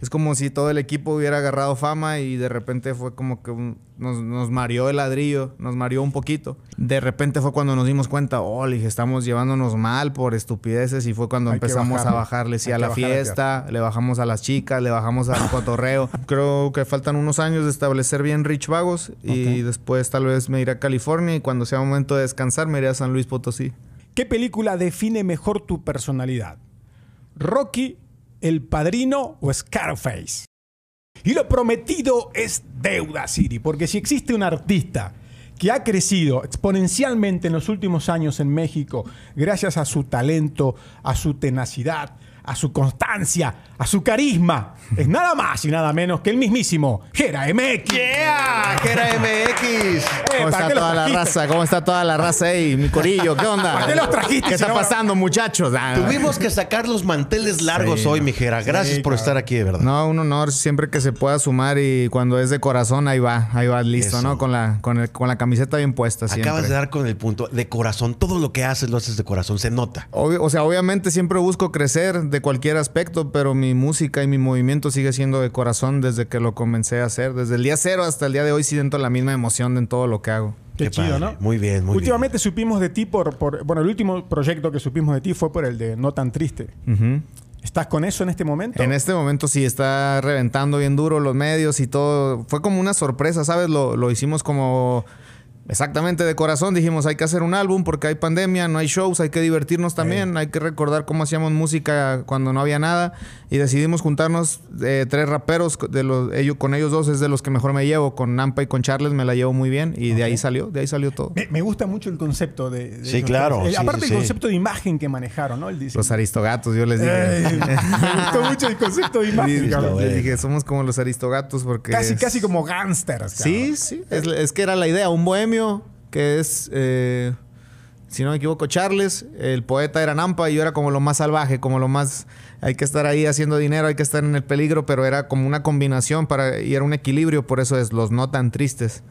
Es como si todo el equipo hubiera agarrado fama y de repente fue como que un- nos, nos mareó el ladrillo, nos mareó un poquito. De repente fue cuando nos dimos cuenta, oh, le dije, estamos llevándonos mal por estupideces y fue cuando Hay empezamos a bajarle. sí, Hay a la fiesta, le bajamos a las chicas, le bajamos al cotorreo. Creo que faltan unos años de establecer bien Rich Vagos y después tal vez me iré a California y cuando sea momento de descansar me iré a San Luis Potosí. ¿Qué película define mejor tu personalidad? ¿Rocky, El Padrino o Scarface? Y lo prometido es deuda, Siri, porque si existe un artista que ha crecido exponencialmente en los últimos años en México gracias a su talento, a su tenacidad, a su constancia, a su carisma, es nada más y nada menos que el mismísimo Gera MX. ¡Yeah! ¿Qué era MX? ¿Cómo ¿para está toda la raza? ¿Cómo está toda la raza ahí? Mi corillo, ¿qué onda? ¿Para qué los trajiste ¿Qué está pasando, muchachos? Ah, Tuvimos que sacar los manteles largos Sí, hoy, no. mijera. Gracias Sí, por estar aquí, de verdad. No, un honor siempre que se pueda sumar y cuando es de corazón, ahí va, ahí va listo, Eso. ¿no? Con la, con, el- con la camiseta bien puesta siempre. Acabas de dar con el punto. De corazón. Todo lo que haces lo haces de corazón. Se nota. Obvio- o sea, obviamente siempre busco crecer de cualquier aspecto, pero mi música y mi movimiento sigue siendo de corazón desde que lo comencé a hacer. Desde el día cero hasta el día de hoy siento la misma emoción en todo lo que hago. Qué, Qué chido, padre. ¿no? Muy bien, muy Últimamente supimos de ti por, por- Bueno, el último proyecto que supimos de ti fue por el de No Tan Triste. ¿Estás con eso en este momento? En este momento sí está reventando bien duro los medios y todo. Fue como una sorpresa, ¿sabes? Lo, lo hicimos como exactamente de corazón. Dijimos, hay que hacer un álbum porque hay pandemia, no hay shows, hay que divertirnos también, hay que recordar cómo hacíamos música cuando no había nada. Y decidimos juntarnos eh, tres raperos, de los, ellos, con ellos dos es de los que mejor me llevo. Con Nampa y con Charles me la llevo muy bien y de ahí salió, de ahí salió todo. Me, me gusta mucho el concepto de... de Sí, claro. Eh, sí, aparte sí, el sí. concepto de imagen que manejaron, ¿no? El. Los aristogatos, yo les dije. Me gustó mucho el concepto de imagen, Les dije, somos como los aristogatos porque... Casi, es- casi como gangsters. Sí, sí. Es, es que era la idea. Un bohemio que es, eh, si no me equivoco, Charles. El poeta era Nampa y yo era como lo más salvaje, como lo más... Hay que estar ahí haciendo dinero, hay que estar en el peligro, pero era como una combinación para y era un equilibrio. Por eso es los no tan tristes.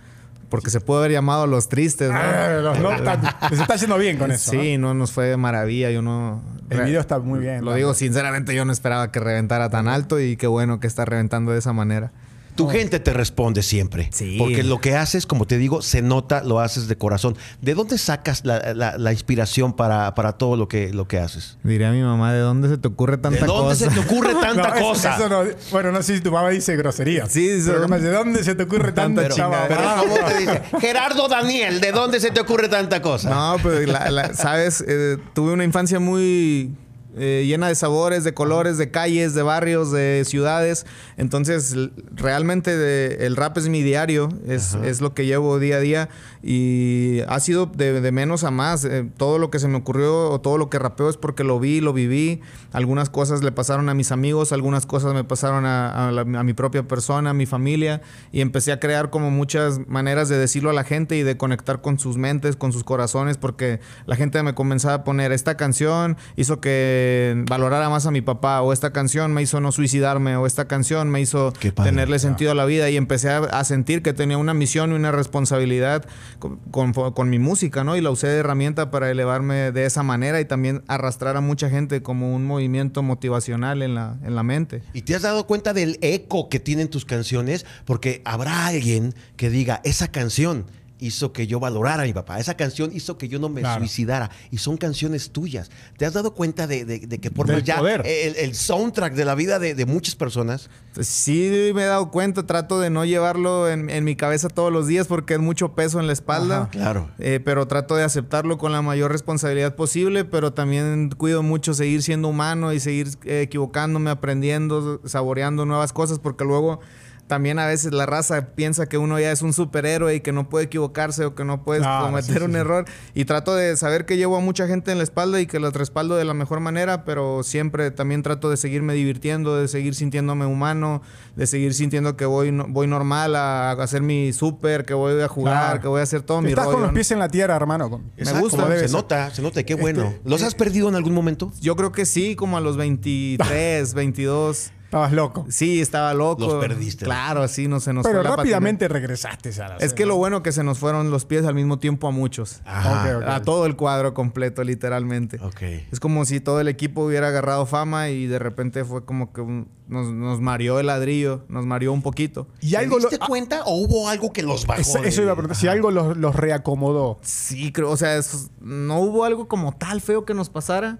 Porque se puede haber llamado los tristes, ¿no? Ah, los no tan- se está haciendo bien con eso. Sí, no nos fue de maravilla. Yo no... El video está muy bien. Lo digo sinceramente, yo no esperaba que reventara tan alto y qué bueno que está reventando de esa manera. Tu gente te responde siempre. Sí. Porque lo que haces, como te digo, se nota, lo haces de corazón. ¿De dónde sacas la, la- la inspiración para, para todo lo que, lo que haces? Diré a mi mamá, ¿de dónde se te ocurre ¿De tanta dónde cosa? se te ocurre tanta No, eso- cosa? eso no- bueno, no sé si tu mamá dice grosería. Sí, dice, Pero ¿dónde- ¿de dónde se te ocurre tanta Tanta chava? Pero ¿cómo te dice? Gerardo Daniel, ¿de dónde se te ocurre tanta cosa? No, pero la- sabes, Eh, tuve una infancia muy eh, llena de sabores, de colores, de calles, de barrios, de ciudades. Entonces, realmente de- el rap es mi diario, es, es lo que llevo día a día y ha sido de, de menos a más. Eh, todo lo que se me ocurrió o todo lo que rapeo es porque lo vi, lo viví. Algunas cosas le pasaron a mis amigos, algunas cosas me pasaron a, a la- a mi propia persona, a mi familia y empecé a crear como muchas maneras de decirlo a la gente y de conectar con sus mentes, con sus corazones, porque la gente me comenzaba a poner esta canción hizo que valorara más a mi papá o esta canción me hizo no suicidarme o esta canción me hizo padre. tenerle sentido a la vida y empecé a, a sentir que tenía una misión y una responsabilidad con, con- con mi música, ¿no? Y la usé de herramienta para elevarme de esa manera y también arrastrar a mucha gente como un movimiento motivacional en la, en la mente. ¿Y te has dado cuenta del eco que tienen tus canciones? Porque habrá alguien que diga, esa canción hizo que yo valorara a mi papá, esa canción hizo que yo no me Claro. suicidara, y son canciones tuyas. ¿Te has dado cuenta de, de- de que formas ya el, el soundtrack de la vida de, de muchas personas? Pues Sí, me he dado cuenta, trato de no llevarlo en, en mi cabeza todos los días porque es mucho peso en la espalda. Ajá, claro. Eh, pero trato de aceptarlo con la mayor responsabilidad posible, pero también cuido mucho seguir siendo humano y seguir eh, equivocándome, aprendiendo, saboreando nuevas cosas, porque luego también a veces la raza piensa que uno ya es un superhéroe y que no puede equivocarse o que no puede Claro, cometer sí, sí, un sí. error. Y trato de saber que llevo a mucha gente en la espalda y que los respaldo de la mejor manera, pero siempre también trato de seguirme divirtiendo, de seguir sintiéndome humano, de seguir sintiendo que voy, no- voy normal a, a hacer mi súper, que voy a jugar, Claro. que voy a hacer todo mi Estás rollo. con los ¿no? pies en la tierra, hermano. Exacto, gusta. Se ser. nota, se nota, qué Este, bueno. ¿Los has perdido en algún momento? Yo creo que sí, como a los 23, 22. Estabas loco. Sí, estaba loco. Los perdiste. Claro, sí, no se nos Pero fue la rápidamente regresaste a la patina. Es que lo bueno que se nos fueron los pies al mismo tiempo a muchos. Ajá. Ok, ok. A todo el cuadro completo, literalmente. Ok. Es como si todo el equipo hubiera agarrado fama y de repente fue como que un- nos, nos mareó el ladrillo, nos mareó un poquito. Y ¿Te algo lo- diste ah, cuenta o hubo algo que los bajó? eso, de- eso iba a preguntar. Si algo los, los reacomodó. Sí, creo, o sea, es- no hubo algo como tal feo que nos pasara,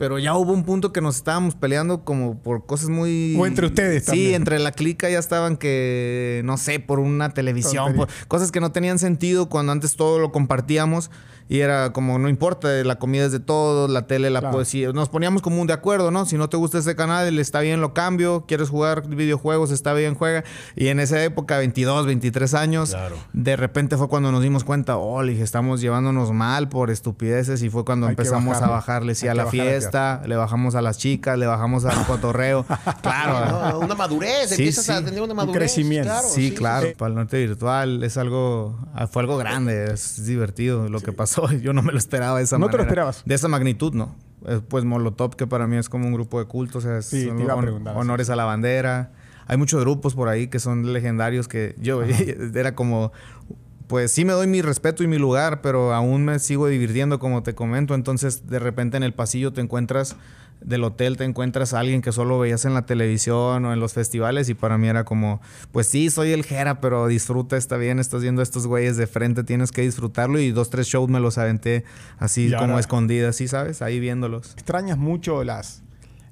pero ya hubo un punto que nos estábamos peleando como por cosas muy... O entre ustedes Sí, también. entre la clica ya estaban que, no sé, por una televisión, por cosas que no tenían sentido cuando antes todo lo compartíamos y era como, no importa, la comida es de todos, la tele, la Claro. poesía. Nos poníamos como un de acuerdo, ¿no? Si no te gusta ese canal, está bien, lo cambio. Quieres jugar videojuegos, está bien, juega. Y en esa época, 22, 23 años, Claro. de repente fue cuando nos dimos cuenta, oh, le dije, estamos llevándonos mal por estupideces. Y fue cuando Hay empezamos a bajarle. sí, Hay a la fiesta, le bajamos a las chicas, le bajamos al cotorreo. claro. No, una madurez, Sí, empiezas sí. a tener una Un madurez. crecimiento. Claro, sí, claro. sí. Para el norte virtual es algo, fue algo grande, es divertido lo que pasó. Yo no me lo esperaba de esa ¿No te lo manera. esperabas? De esa magnitud, no. Pues Molotov, que para mí es como un grupo de culto, o sea, es- Sí, te iba hon- honores a la bandera. Hay muchos grupos por ahí que son legendarios que yo era como pues sí me doy mi respeto y mi lugar, pero aún me sigo divirtiendo como te comento. Entonces, de repente en el pasillo te encuentras del hotel, te encuentras a alguien que solo veías en la televisión o en los festivales y para mí era como, pues sí, soy el Jera, pero disfruta, está bien, estás viendo a estos güeyes de frente, tienes que disfrutarlo y dos, tres shows me los aventé así Y como escondidas, ¿sí sabes? Ahí viéndolos. ¿Extrañas mucho las,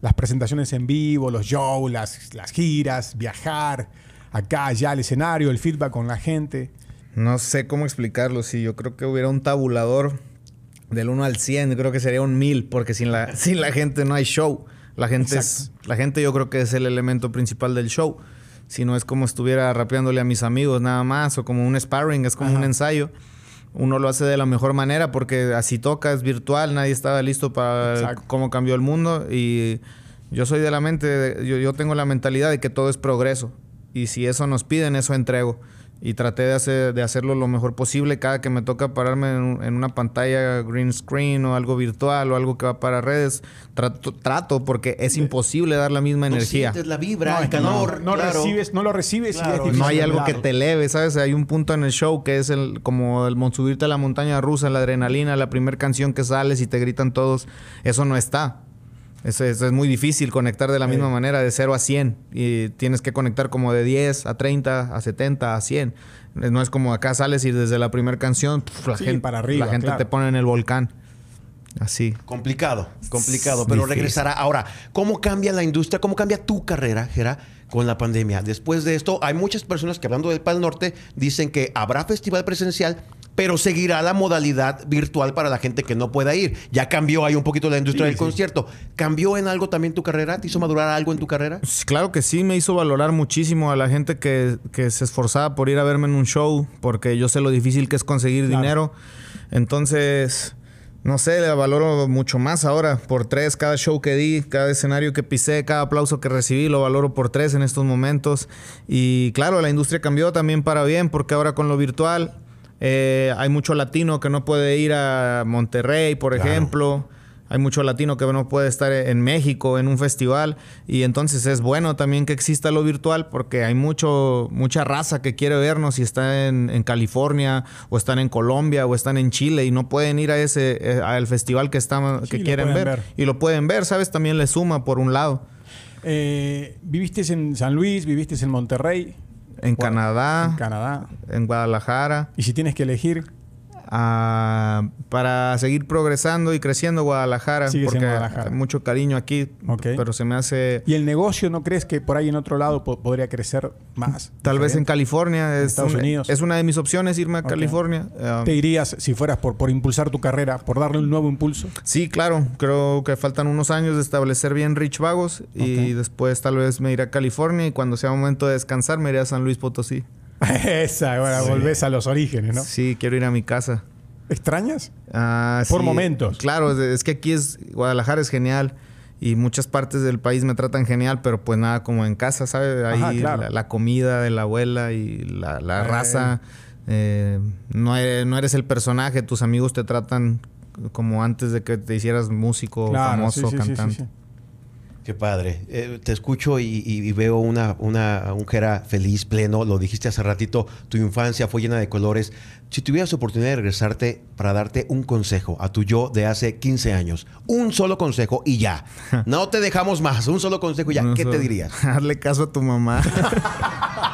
las presentaciones en vivo, los shows, las, las giras, viajar acá, allá al escenario, el feedback con la gente? No sé cómo explicarlo. Si yo creo que hubiera un tabulador del 1 al 100, yo creo que sería un 1000, porque sin la, sin la gente no hay show. La gente, es, la gente yo creo que es el elemento principal del show. Si no es como estuviera rapeándole a mis amigos nada más, o como un sparring, es como Ajá. un ensayo. Uno lo hace de la mejor manera porque así toca, es virtual, nadie estaba listo para Exacto. cómo cambió el mundo. Y yo soy de la mente, yo, yo tengo la mentalidad de que todo es progreso. Y si eso nos piden, eso entrego. Y traté de, hacer, de hacerlo lo mejor posible. Cada que me toca pararme en, un- en una pantalla green screen o algo virtual o algo que va para redes, trato, trato porque es imposible dar la misma No energía. sientes la vibra, No, el no- no, claro. recibes, no lo recibes y Claro, difícil No hay algo que te eleve, ¿sabes? Hay un punto en el show que es el como el subirte a la montaña rusa, la adrenalina, la primera canción que sales y te gritan todos. Eso no está. Eso, eso es muy difícil conectar de la Sí. misma manera, de 0 a 100. Y tienes que conectar como de 10 a 30, a 70, a 100. No es como acá sales y desde la primera canción la Sí, gente, para arriba, la gente claro. te pone en el volcán. Así. Complicado, complicado, Es pero difícil. regresará. Ahora, ¿cómo cambia la industria? ¿Cómo cambia tu carrera, Gera, con la pandemia? Después de esto, hay muchas personas que hablando del Pal Norte dicen que habrá festival presencial, pero seguirá la modalidad virtual para la gente que no pueda ir. Ya cambió ahí un poquito la industria Sí, del sí. concierto. ¿Cambió en algo también tu carrera? ¿Te hizo madurar algo en tu carrera? Claro que sí, me hizo valorar muchísimo a la gente que, que se esforzaba por ir a verme en un show, porque yo sé lo difícil que es conseguir Claro. dinero. Entonces, no sé, le valoro mucho más ahora por tres, cada show que di, cada escenario que pisé, cada aplauso que recibí, lo valoro por tres en estos momentos. Y claro, la industria cambió también para bien, porque ahora con lo virtual eh, hay mucho latino que no puede ir a Monterrey, por Claro. ejemplo. Hay mucho latino que no puede estar en México en un festival y entonces es bueno también que exista lo virtual porque hay mucho mucha raza que quiere vernos y está en, en California o están en Colombia o están en Chile y no pueden ir a ese eh, al festival que están Sí, que quieren ver. ver. y lo pueden ver, sabes también le suma por un lado Eh, ¿Viviste en San Luis? ¿Viviste en Monterrey? en Canadá, En Canadá. en Guadalajara. Y si tienes que elegir, para seguir progresando y creciendo Guadalajara Sigues en porque Guadalajara. mucho cariño aquí, pero se me hace ¿y el negocio no crees que por ahí en otro lado po- podría crecer más? Tal vez en? California. Es, Estados un- Unidos. es una de mis opciones irme a. California. Um, ¿Te irías si fueras por, por impulsar tu carrera, por darle un nuevo impulso? sí, claro. Creo que faltan unos años de establecer bien Rich Vagos. Y después tal vez me iré a California. Y cuando sea momento de descansar, me iré a San Luis Potosí. Esa, ahora volvés a los orígenes, ¿no? Sí, quiero ir a mi casa. ¿Extrañas? Ah, Por sí. momentos. Claro, es- que aquí es... Guadalajara es genial. Y muchas partes del país me tratan genial, pero pues nada como en casa, ¿sabes? Ahí Ajá, claro. la, la comida de la abuela y la, la Eh. raza. eh, no, eres, no eres el personaje, tus amigos te tratan como antes de que te hicieras músico, famoso, sí, sí, sí, cantante. sí, sí. Qué padre. Eh, te escucho y, y veo una, una, un Jera feliz, pleno. Lo dijiste hace ratito, tu infancia fue llena de colores. Si tuvieras oportunidad de regresarte para darte un consejo a tu yo de hace 15 años, un solo consejo y ya. No te dejamos más, un solo consejo y ya. No ¿Qué te dirías? Hazle caso a tu mamá.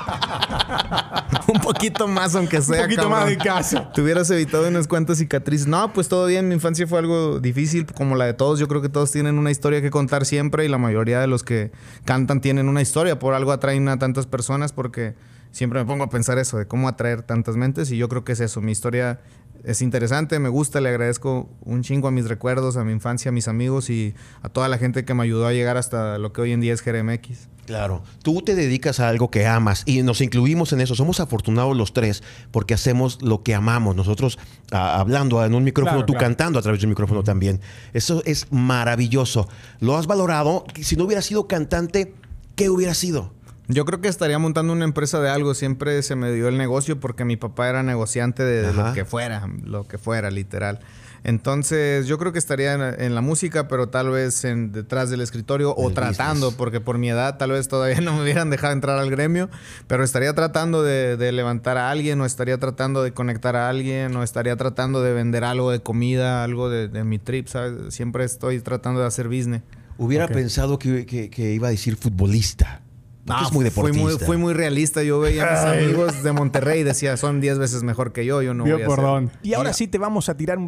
un poquito más, aunque sea. poquito cabrón. más de caso. Te hubieras evitado unas cuantas cicatrices. No, pues todo bien. Mi infancia fue algo difícil, como la de todos. Yo creo que todos tienen una historia que contar siempre y la mayoría de los que cantan tienen una historia. Por algo atraen a tantas personas porque siempre me pongo a pensar eso, de cómo atraer tantas mentes. Y yo creo que es eso. Mi historia es interesante, me gusta, le agradezco un chingo a mis recuerdos, a mi infancia, a mis amigos y a toda la gente que me ayudó a llegar hasta lo que hoy en día es GRMX. Claro, tú te dedicas a algo que amas y nos incluimos en eso. Somos afortunados los tres porque hacemos lo que amamos. Nosotros hablando en un micrófono, Claro, tú claro. cantando a través de un micrófono también. Eso es maravilloso. ¿Lo has valorado? Si no hubiera sido cantante, ¿qué hubiera sido? Yo creo que estaría montando una empresa de algo. Siempre se me dio el negocio porque mi papá era negociante de, Ajá. lo que fuera, lo que fuera, literal. Entonces, yo creo que estaría en, en la música, pero tal vez en, detrás del escritorio o tratando, business. porque por mi edad tal vez todavía no me hubieran dejado entrar al gremio, pero estaría tratando de, de levantar a alguien, o estaría tratando de conectar a alguien, o estaría tratando de vender algo de comida, algo de, de mi trip, ¿sabes? Siempre estoy tratando de hacer business. Hubiera pensado que, que- que iba a decir futbolista. No, es muy fui deportista. muy, fui muy realista. Yo veía a mis amigos de Monterrey y decía, son 10 veces mejor que yo, yo no Vio voy a por ser". dónde. Y ahora sí te vamos a tirar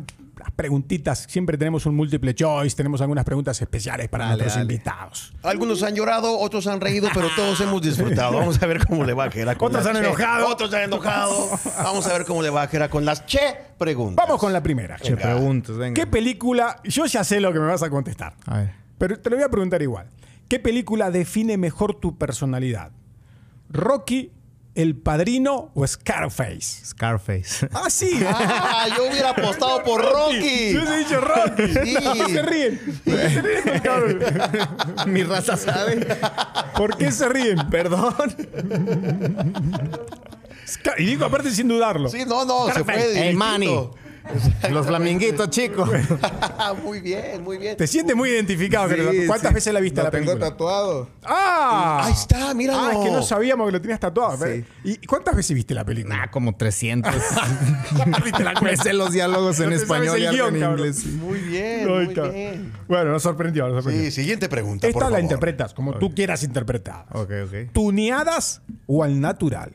preguntitas. Siempre tenemos un múltiple choice, tenemos algunas preguntas especiales para Dale, nuestros dale. invitados. Algunos han llorado, otros han reído, pero todos hemos disfrutado. Vamos a ver cómo le va a con Otros han che. enojado. Otros han enojado. Vamos a ver cómo le va a Jera con las che preguntas. Vamos con la primera. Che, preguntas, venga. ¿Qué película? Yo ya sé lo que me vas a contestar, A ver. pero te lo voy a preguntar igual. ¿Qué película define mejor tu personalidad? ¿Rocky, El Padrino o Scarface? Scarface. Ah, sí. Ah, yo hubiera apostado por Rocky. Yo he dicho Rocky. Sí. ¿Por qué se ríen? ¿Por qué se ríen, cabrón? Mi raza sabe. ¿Por qué se ríen? Perdón. Scar- Y digo aparte sin dudarlo. Sí, no, no, se fue de Hey, directito. Manny. Los flaminguitos, chicos. muy bien, muy bien. Te sientes muy identificado. Gerardo. ¿Cuántas sí. veces la viste Lo la tengo película? tatuado. ¡Ah! Ahí está, míralo. Ah, es que no sabíamos que lo tenías tatuado. Sí. ¿Y cuántas veces viste la película? Nah, como 300. Viste la Me sé los diálogos en No español y algo guion, en cabrón. inglés. Muy bien, Ay, muy cabrón. bien. Bueno, nos sorprendió, nos sorprendió. Sí, siguiente pregunta, por Esta la favor. interpretas como tú quieras interpretar. Ok, ok. ¿Tuneadas o al natural?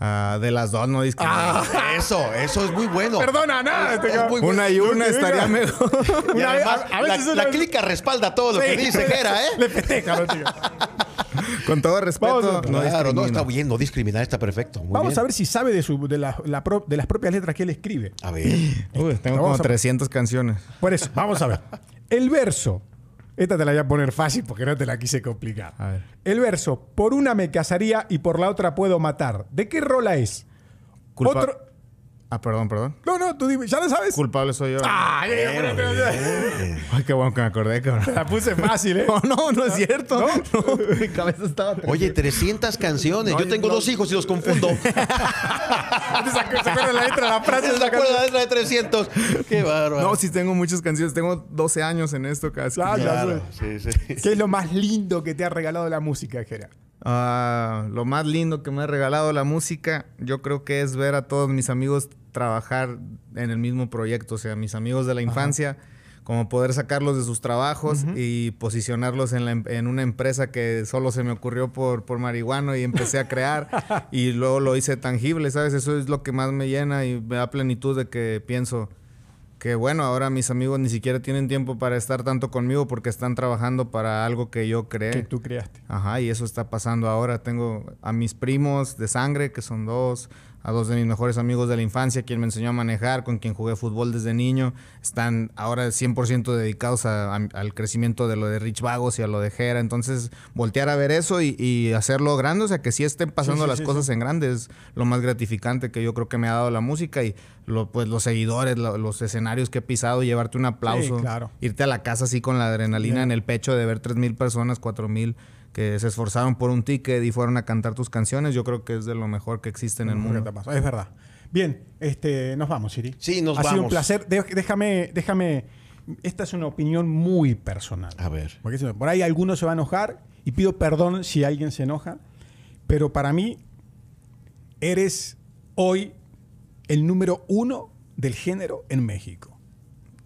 Ah, de las dos no discrimino. Ah, eso, eso es muy bueno. Perdona, nada. este Es muy. Una y una que estaría mejor. Y además, a- a veces la, clica respalda todo lo que dice Jera, ¿eh? Le festeja, ¿no, tío? Con todo respeto, no claro, no, está bien, no discriminar está perfecto. Muy Vamos bien. a ver si sabe de, su, de, la- la pro- de las propias letras que él escribe. A ver. Uy, tengo como a- 300 canciones. Por eso, vamos a ver. El verso. Esta te la voy a poner fácil porque no te la quise complicar. A ver. El verso, por una me casaría y por la otra puedo matar. ¿De qué rola es? Culpa- Otro. Ah, perdón, perdón. No, no, tú dime, ¿ya lo sabes? Culpable soy yo. Ay, ay, qué bueno que me acordé, cabrón. La puse fácil, ¿eh? No, no, no es cierto. No, mi cabeza estaba... Oye, 300 canciones. No, Yo tengo no. dos hijos y los confundo. ¿Te sacó- ¿Se acuerda la letra de la frase? ¿Se acuerdan la letra de 300? Qué bárbaro. No, sí tengo muchas canciones. Tengo 12 años en esto casi. Ah, Claro, sé. sí, sí. ¿Qué es lo más lindo que te ha regalado la música, Jera? Ah, lo más lindo que me ha regalado la música, yo creo que es ver a todos mis amigos trabajar en el mismo proyecto, o sea, mis amigos de la infancia, como poder sacarlos de sus trabajos y posicionarlos en, la em- en una empresa que solo se me ocurrió por, por marihuano y empecé a crear y luego lo hice tangible, ¿sabes? Eso es lo que más me llena y me da plenitud de que pienso que bueno, ahora mis amigos ni siquiera tienen tiempo para estar tanto conmigo porque están trabajando para algo que yo creé. Que tú creaste. Ajá, y eso está pasando ahora. Tengo a mis primos de sangre, que son dos, a dos de mis mejores amigos de la infancia, quien me enseñó a manejar, con quien jugué fútbol desde niño. Están ahora 100% dedicados a- a- al crecimiento de lo de Rich Vagos y a lo de Jera. Entonces, voltear a ver eso y, y hacerlo grande, o sea, que sí estén pasando sí, las sí, cosas en grande, es lo más gratificante que yo creo que me ha dado la música y lo, pues los seguidores, lo- los escenarios que he pisado, llevarte un aplauso, claro. irte a la casa así con la adrenalina en el pecho de ver 3.000 personas, 4.000 que se esforzaron por un ticket y fueron a cantar tus canciones, yo creo que es de lo mejor que existe en el mundo. Es verdad. Bien, este, nos vamos, Siri. Sí, nos ha sido un vamos. placer. De- déjame, déjame esta es una opinión muy personal. A ver. Porque si- por ahí alguno se va a enojar y pido perdón si alguien se enoja, pero para mí eres hoy el número uno del género en México.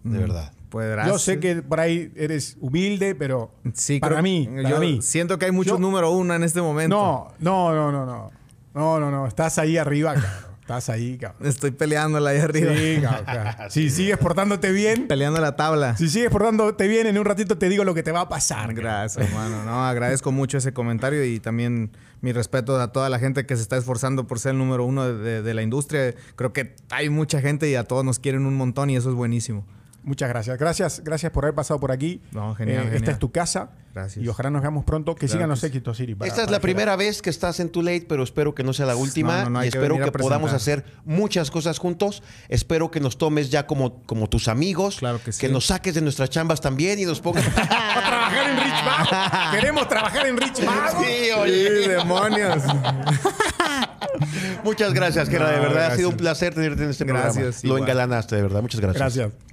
De verdad. Podrás- Yo sé que por ahí eres humilde, pero Sí, para creo- mí, para yo mí. siento que hay muchos Yo- número uno en este momento. No, no, no, no, no. No, no, no. Estás ahí arriba, cabrón. Estás ahí, cabrón. Estoy peleándola ahí arriba. Sí, cabrón, cabrón. Si sigues portándote bien, Peleando la tabla. si sigues portándote bien, en un ratito te digo lo que te va a pasar. Gracias, hermano. No, agradezco mucho ese comentario y también mi respeto a toda la gente que se está esforzando por ser el número uno de, de- de la industria. Creo que hay mucha gente y a todos nos quieren un montón y eso es buenísimo. Muchas gracias. Gracias, gracias por haber pasado por aquí. No, genial, Eh, Esta genial. es tu casa. Gracias. Y ojalá nos veamos pronto. Que Claro sigan que los sí. éxitos, Siri. para- Esta es para la Gerard. primera vez que estás en Too Late, pero espero que no sea la última. no, no, y que espero que, podamos hacer muchas cosas juntos. Espero que nos tomes ya como, como tus amigos. Claro que sí. nos saques de nuestras chambas también y nos pongas. A trabajar en Rich Mago. Queremos trabajar en Rich Mago. sí, ¡Sí, oye. demonios! Muchas gracias, Gera. de verdad ha sido un placer tenerte en este Gracias, programa. Lo igual. engalanaste, de verdad. Muchas gracias. Gracias.